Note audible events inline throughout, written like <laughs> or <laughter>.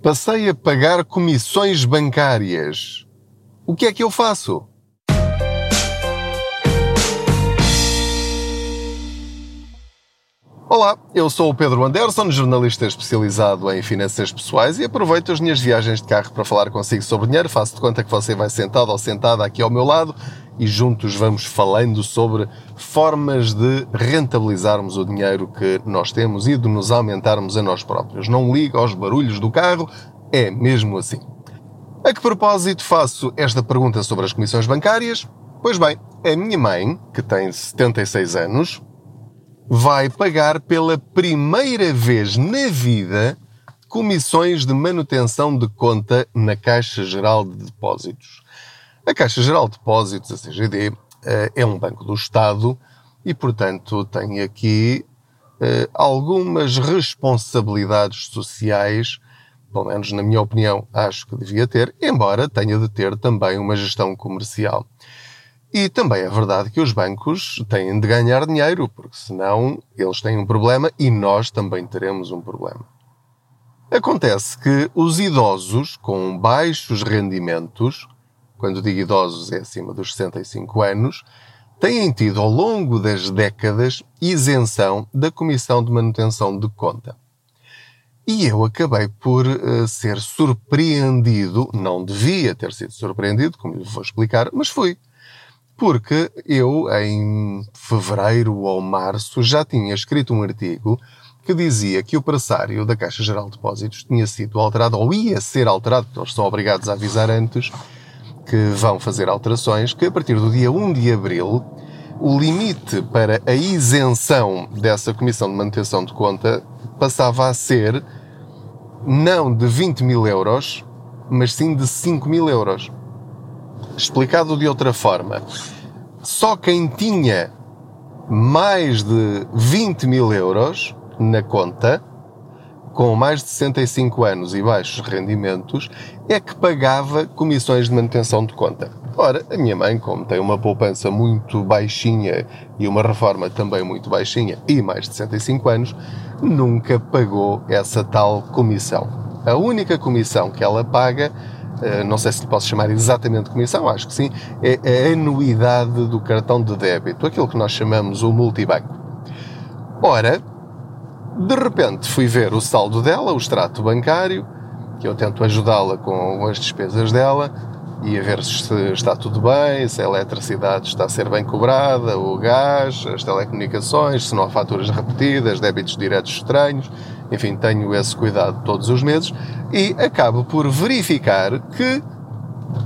Passei a pagar comissões bancárias. O que é que eu faço? Olá, eu sou o Pedro Anderson, jornalista especializado em finanças pessoais e aproveito as minhas viagens de carro para falar consigo sobre dinheiro. Faço de conta que você vai sentado ou sentada aqui ao meu lado e juntos vamos falando sobre formas de rentabilizarmos o dinheiro que nós temos e de nos aumentarmos a nós próprios. Não liga aos barulhos do carro, é mesmo assim. A que propósito faço esta pergunta sobre as comissões bancárias? Pois bem, a minha mãe, que tem 76 anos, vai pagar pela primeira vez na vida comissões de manutenção de conta na Caixa Geral de Depósitos. A Caixa Geral de Depósitos, a CGD, eh, é um banco do Estado e, portanto, tem aqui eh, algumas responsabilidades sociais, pelo menos na minha opinião, acho que devia ter, embora tenha de ter também uma gestão comercial. E também é verdade que os bancos têm de ganhar dinheiro, porque senão eles têm um problema e nós também teremos um problema. Acontece que os idosos com baixos rendimentos, quando digo idosos é acima dos 65 anos, têm tido ao longo das décadas isenção da Comissão de Manutenção de Conta. E eu acabei por uh, ser surpreendido, não devia ter sido surpreendido, como lhe vou explicar, mas fui porque eu, em fevereiro ou março, já tinha escrito um artigo que dizia que o pressário da Caixa Geral de Depósitos tinha sido alterado, ou ia ser alterado, porque eles são obrigados a avisar antes que vão fazer alterações, que a partir do dia 1 de abril, o limite para a isenção dessa Comissão de Manutenção de Conta passava a ser não de 20 mil euros, mas sim de 5 mil euros. Explicado de outra forma, só quem tinha mais de 20 mil euros na conta, com mais de 65 anos e baixos rendimentos, é que pagava comissões de manutenção de conta. Ora, a minha mãe, como tem uma poupança muito baixinha e uma reforma também muito baixinha e mais de 65 anos, nunca pagou essa tal comissão. A única comissão que ela paga eh, não sei se lhe posso chamar exatamente comissão, acho que sim, é a anuidade do cartão de débito, aquilo que nós chamamos o multibanco. Ora, de repente fui ver o saldo dela, o extrato bancário, que eu tento ajudá-la com as despesas dela, e a ver se está tudo bem, se a eletricidade está a ser bem cobrada, o gás, as telecomunicações, se não há faturas repetidas, débitos diretos estranhos, enfim, tenho esse cuidado todos os meses e acabo por verificar que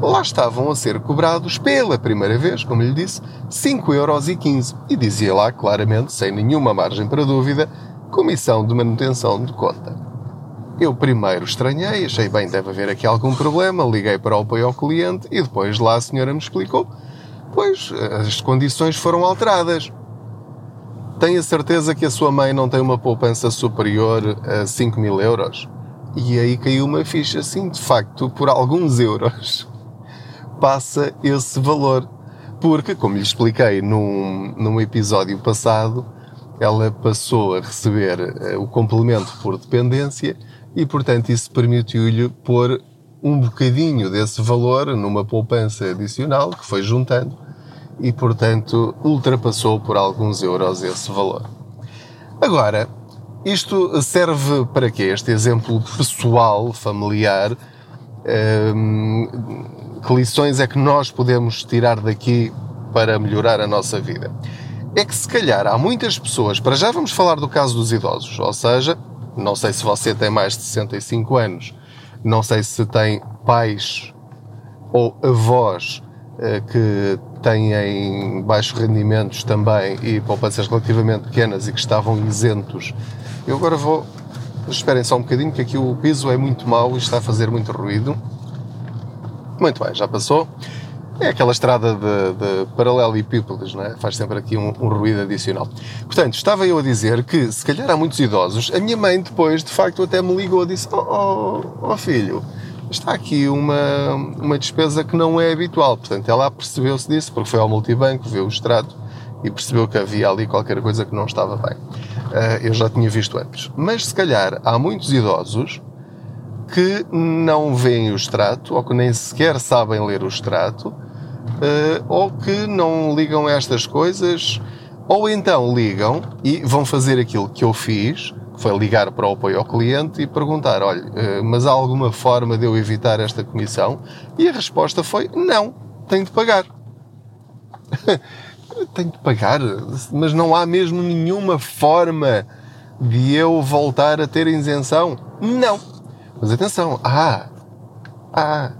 lá estavam a ser cobrados pela primeira vez, como lhe disse, 5,15€ e dizia lá claramente, sem nenhuma margem para dúvida, comissão de manutenção de conta. Eu primeiro estranhei, achei bem, deve haver aqui algum problema, liguei para o apoio ao cliente e depois lá a senhora me explicou, pois as condições foram alteradas. Tenho a certeza que a sua mãe não tem uma poupança superior a 5 mil euros? E aí caiu uma ficha, sim, de facto, por alguns euros passa esse valor. Porque, como lhe expliquei num, num episódio passado, ela passou a receber uh, o complemento por dependência e, portanto, isso permitiu-lhe pôr um bocadinho desse valor numa poupança adicional que foi juntando e, portanto, ultrapassou por alguns euros esse valor. Agora, isto serve para quê? Este exemplo pessoal, familiar, hum, que lições é que nós podemos tirar daqui para melhorar a nossa vida? É que se calhar há muitas pessoas, para já vamos falar do caso dos idosos, ou seja, não sei se você tem mais de 65 anos, não sei se tem pais ou avós eh, que têm baixos rendimentos também e poupanças relativamente pequenas e que estavam isentos. Eu agora vou. Esperem só um bocadinho, que aqui o piso é muito mau e está a fazer muito ruído. Muito bem, já passou. É aquela estrada de, de paralelepípedos, não é? Faz sempre aqui um, um, ruído adicional. Portanto, estava eu a dizer que, se calhar há muitos idosos, a minha mãe depois, de facto, até me ligou e disse: Oh, oh, oh filho, está aqui uma, uma despesa que não é habitual. Portanto, ela percebeu-se disso, porque foi ao multibanco, viu o extrato e percebeu que havia ali qualquer coisa que não estava bem. Uh, eu já tinha visto antes. Mas, se calhar, há muitos idosos que não veem o extrato ou que nem sequer sabem ler o extrato uh, ou que não ligam a estas coisas ou então ligam e vão fazer aquilo que eu fiz, que foi ligar para o apoio ao cliente e perguntar: olha, uh, mas há alguma forma de eu evitar esta comissão? E a resposta foi: não, tenho de pagar. <laughs> tenho de pagar, mas não há mesmo nenhuma forma de eu voltar a ter isenção? Não. Mas atenção, ah, ah,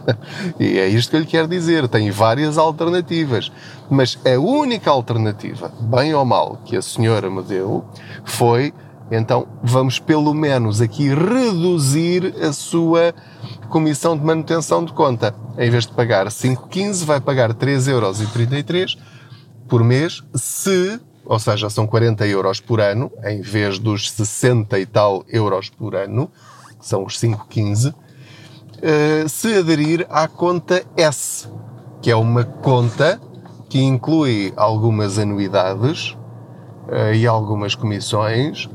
<laughs> e é isto que eu lhe quero dizer. Tem várias alternativas, mas a única alternativa, bem ou mal, que a senhora me deu foi então vamos pelo menos aqui reduzir a sua comissão de manutenção de conta. Em vez de pagar 5,15, vai pagar 3,33€ por mês, se, ou seja, são 40 euros por ano, em vez dos 60 e tal euros por ano, que são os 5,15, eh, se aderir à conta S, que é uma conta que inclui algumas anuidades uh, e algumas comissões,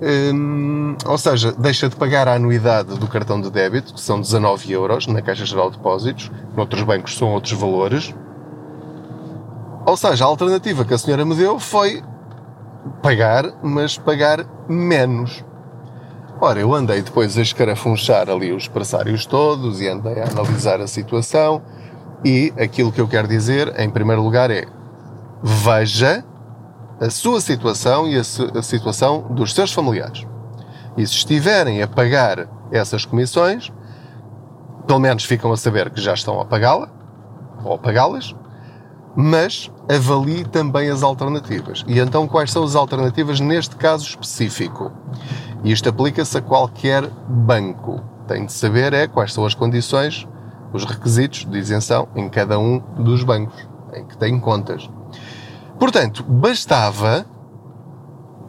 um, ou seja, deixa de pagar a anuidade do cartão de débito, que são 19 euros na Caixa Geral de Depósitos, noutros bancos são outros valores. Ou seja, a alternativa que a senhora me deu foi pagar, mas pagar menos. Ora, eu andei depois a escarafunchar ali os pressários todos e andei a analisar a situação e aquilo que eu quero dizer, em primeiro lugar, é veja a sua situação e a, a situação dos seus familiares. E se estiverem a pagar essas comissões, pelo menos ficam a saber que já estão a pagá-la ou a pagá-las, mas avalie também as alternativas. E então, quais são as alternativas neste caso específico? Isto aplica-se a qualquer banco. Tem de saber é quais são as condições, os requisitos de isenção em cada um dos bancos em que tem contas. Portanto, bastava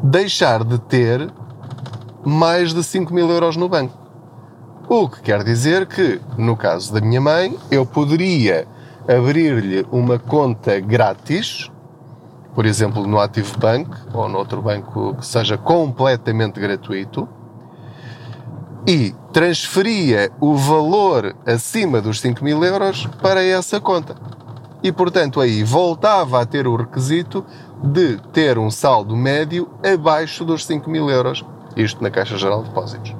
deixar de ter mais de 5 mil euros no banco. O que quer dizer que, no caso da minha mãe, eu poderia abrir-lhe uma conta grátis por exemplo, no Active Bank ou noutro banco que seja completamente gratuito e transferia o valor acima dos 5 mil euros para essa conta. E, portanto, aí voltava a ter o requisito de ter um saldo médio abaixo dos 5 mil euros. Isto na Caixa Geral de Depósitos.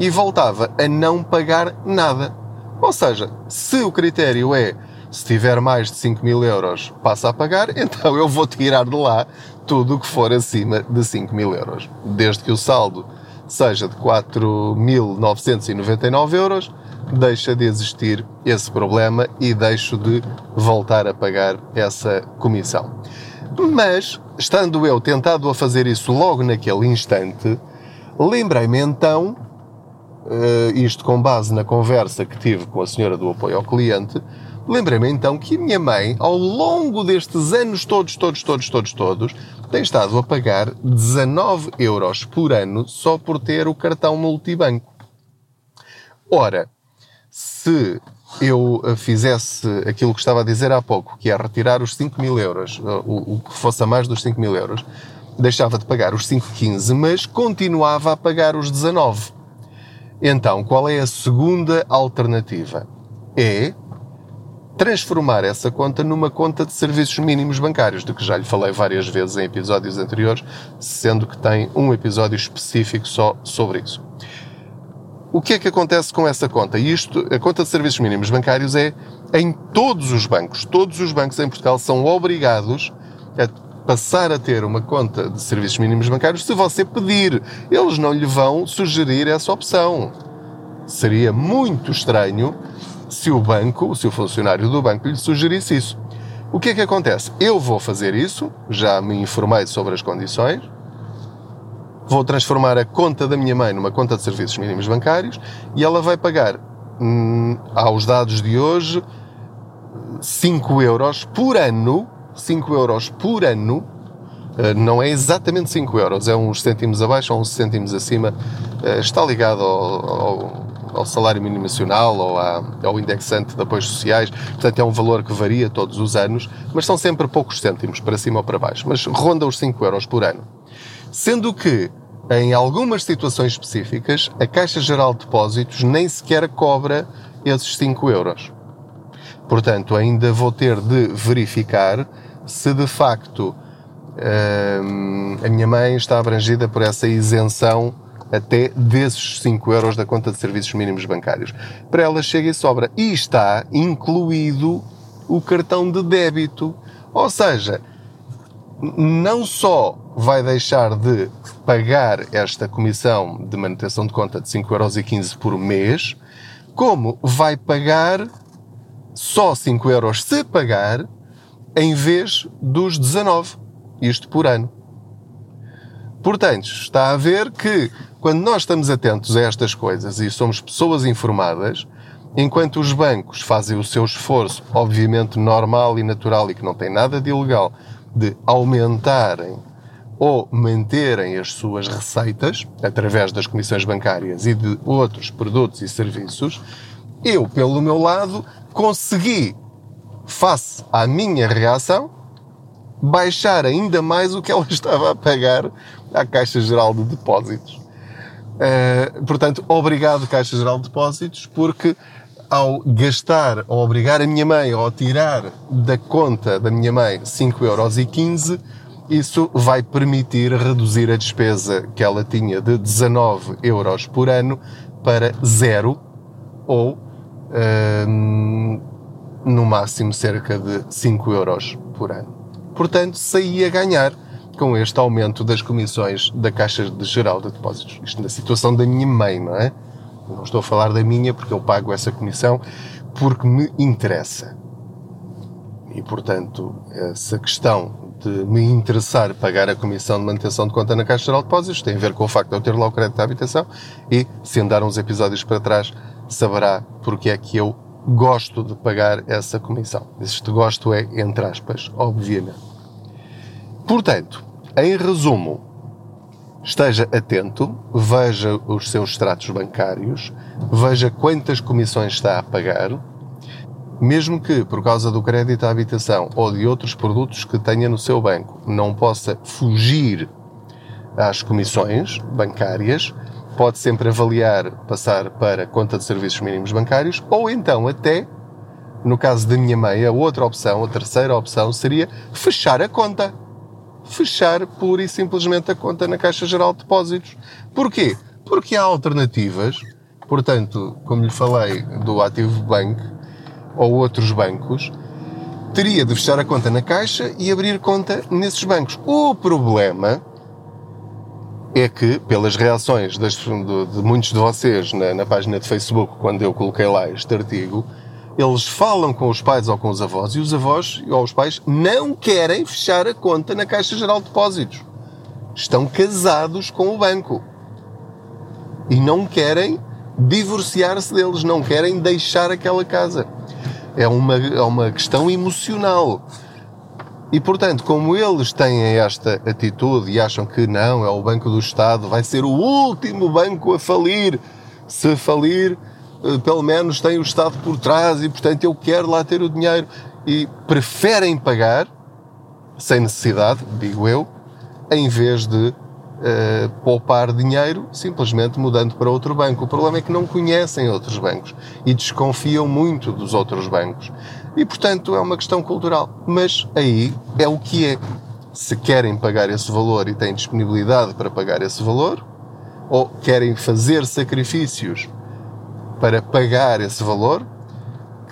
E voltava a não pagar nada. Ou seja, se o critério é se tiver mais de 5 mil euros, passa a pagar, <laughs> então eu vou tirar de lá tudo o que for acima de 5 mil euros. Desde que o saldo seja de 4.999 euros, deixa de existir esse problema e deixo de voltar a pagar essa comissão. Mas, estando eu tentado a fazer isso logo naquele instante, lembrei-me então, eh, isto com base na conversa que tive com a senhora do apoio ao cliente, Lembrei-me então que a minha mãe, ao longo destes anos todos, todos, todos, todos, todos, tem estado a pagar 19 euros por ano só por ter o cartão multibanco. Ora, se eu fizesse aquilo que estava a dizer há pouco, que é retirar os 5 mil euros, o, o que fosse a mais dos 5 mil euros, deixava de pagar os 5,15, mas continuava a pagar os 19. Então, qual é a segunda alternativa? É transformar essa conta numa conta de serviços mínimos bancários, de que já lhe falei várias vezes em episódios anteriores, sendo que tem um episódio específico só sobre isso. O que é que acontece com essa conta? Isto, a conta de serviços mínimos bancários é em todos os bancos. Todos os bancos em Portugal são obrigados a passar a ter uma conta de serviços mínimos bancários se você pedir. Eles não lhe vão sugerir essa opção. Seria muito estranho se o banco, se o funcionário do banco lhe sugerisse isso. O que é que acontece? Eu vou fazer isso, já me informei sobre as condições, vou transformar a conta da minha mãe numa conta de serviços mínimos bancários e ela vai pagar, hum, aos dados de hoje, 5 euros por ano, 5 euros por ano, eh, não é exatamente 5 euros, é uns cêntimos abaixo ou uns cêntimos acima, eh, está ligado ao, ao ao salário mínimo nacional ou ao indexante de apoios sociais. Portanto, é um valor que varia todos os anos, mas são sempre poucos cêntimos, para cima ou para baixo. Mas ronda os 5 euros por ano. Sendo que em algumas situações específicas, a Caixa Geral de Depósitos nem sequer cobra esses 5 euros. Portanto, ainda vou ter de verificar se de facto hum, a minha mãe está abrangida por essa isenção até desses 5 euros da conta de serviços mínimos bancários. Para ela chega e sobra. E está incluído o cartão de débito. Ou seja, não só vai deixar de pagar esta comissão de manutenção de conta de 5,15€ por mês, como vai pagar só 5 euros se pagar, em vez dos 19, isto por ano. Portanto, está a ver que quando nós estamos atentos a estas coisas e somos pessoas informadas, enquanto os bancos fazem o seu esforço, obviamente normal e natural e que não tem nada de ilegal, de aumentarem ou manterem as suas receitas através das comissões bancárias e de outros produtos e serviços, eu, pelo meu lado, consegui, face à minha reação, baixar ainda mais o que ela <laughs> estava a pagar à Caixa Geral de Depósitos. Uh, portanto, obrigado, Caixa Geral de Depósitos, porque ao gastar, ou obrigar a minha mãe, ou tirar da conta da minha mãe 5,15€, isso vai permitir reduzir a despesa que ela tinha de 19 euros por ano para zero ou hum, no máximo cerca de 5 euros por ano. Portanto, saí a ganhar com este aumento das comissões da Caixa de Geral de Depósitos. Isto na situação da minha mãe, não é? Não estou a falar da minha porque eu pago essa comissão porque me interessa. E, portanto, essa questão de me interessar pagar a comissão de manutenção de conta na Caixa Geral de Depósitos tem a ver com o facto de eu ter lá o crédito de habitação e, se andar uns episódios para trás, saberá porque é que eu gosto de pagar essa comissão. Este gosto é, entre aspas, obviamente. Portanto, em resumo, Esteja atento, veja os seus extratos bancários, veja quantas comissões está a pagar, mesmo que por causa do crédito à habitação ou de outros produtos que tenha no seu banco não possa fugir às comissões bancárias, pode sempre avaliar passar para conta de serviços mínimos bancários ou então até, no caso da minha mãe, a outra opção, a terceira opção seria fechar a conta fechar pura e simplesmente a conta na Caixa Geral de Depósitos. Porquê? Porque há alternativas, portanto, como lhe falei do Ativo Bank ou outros bancos, teria de fechar a conta na Caixa e abrir conta nesses bancos. O problema é que, pelas reações das, de, de, muitos de vocês na, na página de Facebook, quando eu coloquei lá este artigo, eles falam com os pais ou com os avós e os avós ou os pais não querem fechar a conta na Caixa Geral de Depósitos. Estão casados com o banco e não querem divorciar-se deles, não querem deixar aquela casa. É uma, é uma questão emocional. E portanto, como eles têm esta atitude e acham que não, é o Banco do Estado, vai ser o último banco a falir. Se falir, eh, pelo menos tem o Estado por trás e, portanto, eu quero lá ter o dinheiro. E preferem pagar, sem necessidade, digo eu, em vez de uh, poupar dinheiro simplesmente mudando para outro banco. O problema é que não conhecem outros bancos e desconfiam muito dos outros bancos. E, portanto, é uma questão cultural. Mas aí é o que é. Se querem pagar esse valor e têm disponibilidade para pagar esse valor, ou querem fazer sacrifícios para pagar esse valor,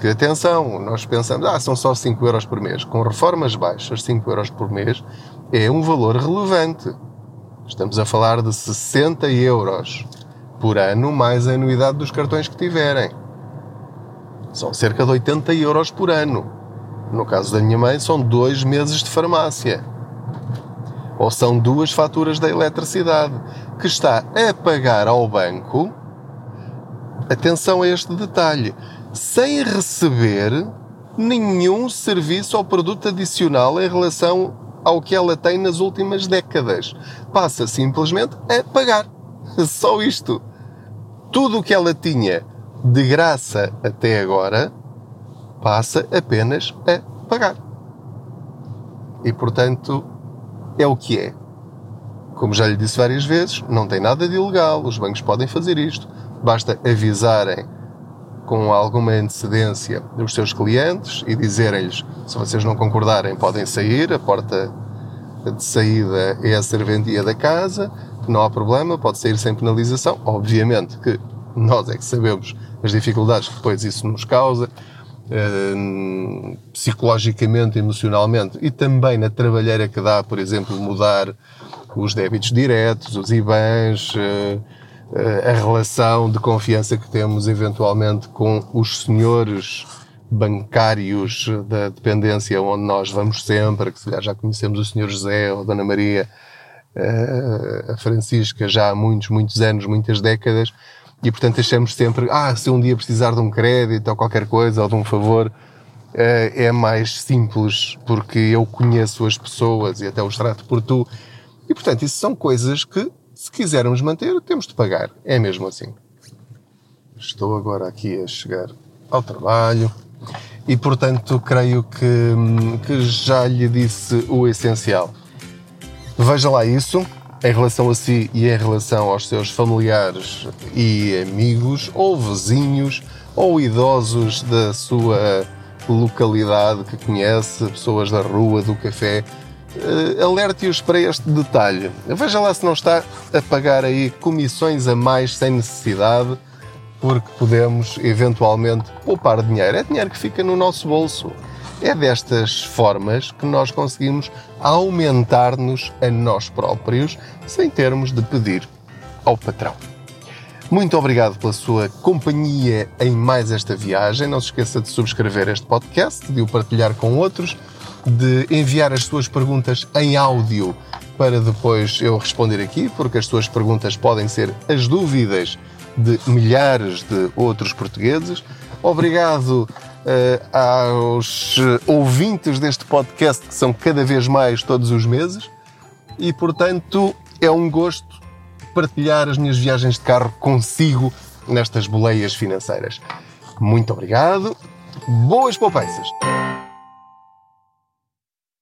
que atenção, nós pensamos, ah, são só 5 euros por mês. Com reformas baixas, 5 euros por mês é um valor relevante. Estamos a falar de 60 euros por ano, mais a anuidade dos cartões que tiverem. São cerca de 80 euros por ano. No caso da minha mãe, são dois meses de farmácia. Ou são duas faturas da eletricidade, que está a pagar ao banco atenção a este detalhe, sem receber nenhum serviço ou produto adicional em relação ao que ela tem nas últimas décadas. Passa simplesmente a pagar. <laughs> Só isto. Tudo o que ela tinha de graça até agora passa apenas a pagar. E portanto, é o que é. Como já lhe disse várias vezes, não tem nada de ilegal, os bancos podem fazer isto, basta avisarem com alguma antecedência os seus clientes e dizerem-lhes se vocês não concordarem podem sair, a porta de saída é a serventia da casa, não há problema, pode sair sem penalização. Obviamente que nós é que sabemos as dificuldades que depois isso nos causa, eh, psicologicamente, emocionalmente e também na trabalheira que dá, por exemplo, mudar os débitos diretos, os IBANs, eh, eh, a relação de confiança que temos eventualmente com os senhores bancários da dependência onde nós vamos sempre, que se calhar já conhecemos o senhor José ou a Dona Maria, a Francisca já há muitos, muitos anos, muitas décadas, e portanto achamos sempre, ah, se um dia precisar de um crédito ou qualquer coisa ou de um favor, é mais simples porque eu conheço as pessoas e até os trato por tu e, portanto, isso são coisas que, se quisermos manter, temos de pagar. É mesmo assim. Estou agora aqui a chegar ao trabalho e, portanto, creio que, que já lhe disse o essencial. Veja lá isso em relação a si e em relação aos seus familiares e amigos, ou vizinhos, ou idosos da sua localidade que conhece, pessoas da rua, do café, uh, alerte-os para este detalhe. Veja lá se não está a pagar aí comissões a mais sem necessidade, porque podemos eventualmente poupar dinheiro. É dinheiro que fica no nosso bolso. É destas formas que nós conseguimos aumentar-nos a nós próprios sem termos de pedir ao patrão. Muito obrigado pela sua companhia em mais esta viagem. Não se esqueça de subscrever este podcast, de o partilhar com outros de enviar as suas perguntas em áudio para depois eu responder aqui, porque as suas perguntas podem ser as dúvidas de milhares de outros portugueses. Obrigado uh, aos ouvintes deste podcast, que são cada vez mais todos os meses, e portanto é um gosto partilhar as minhas viagens de carro consigo nestas boleias financeiras. Muito obrigado, boas poupanças!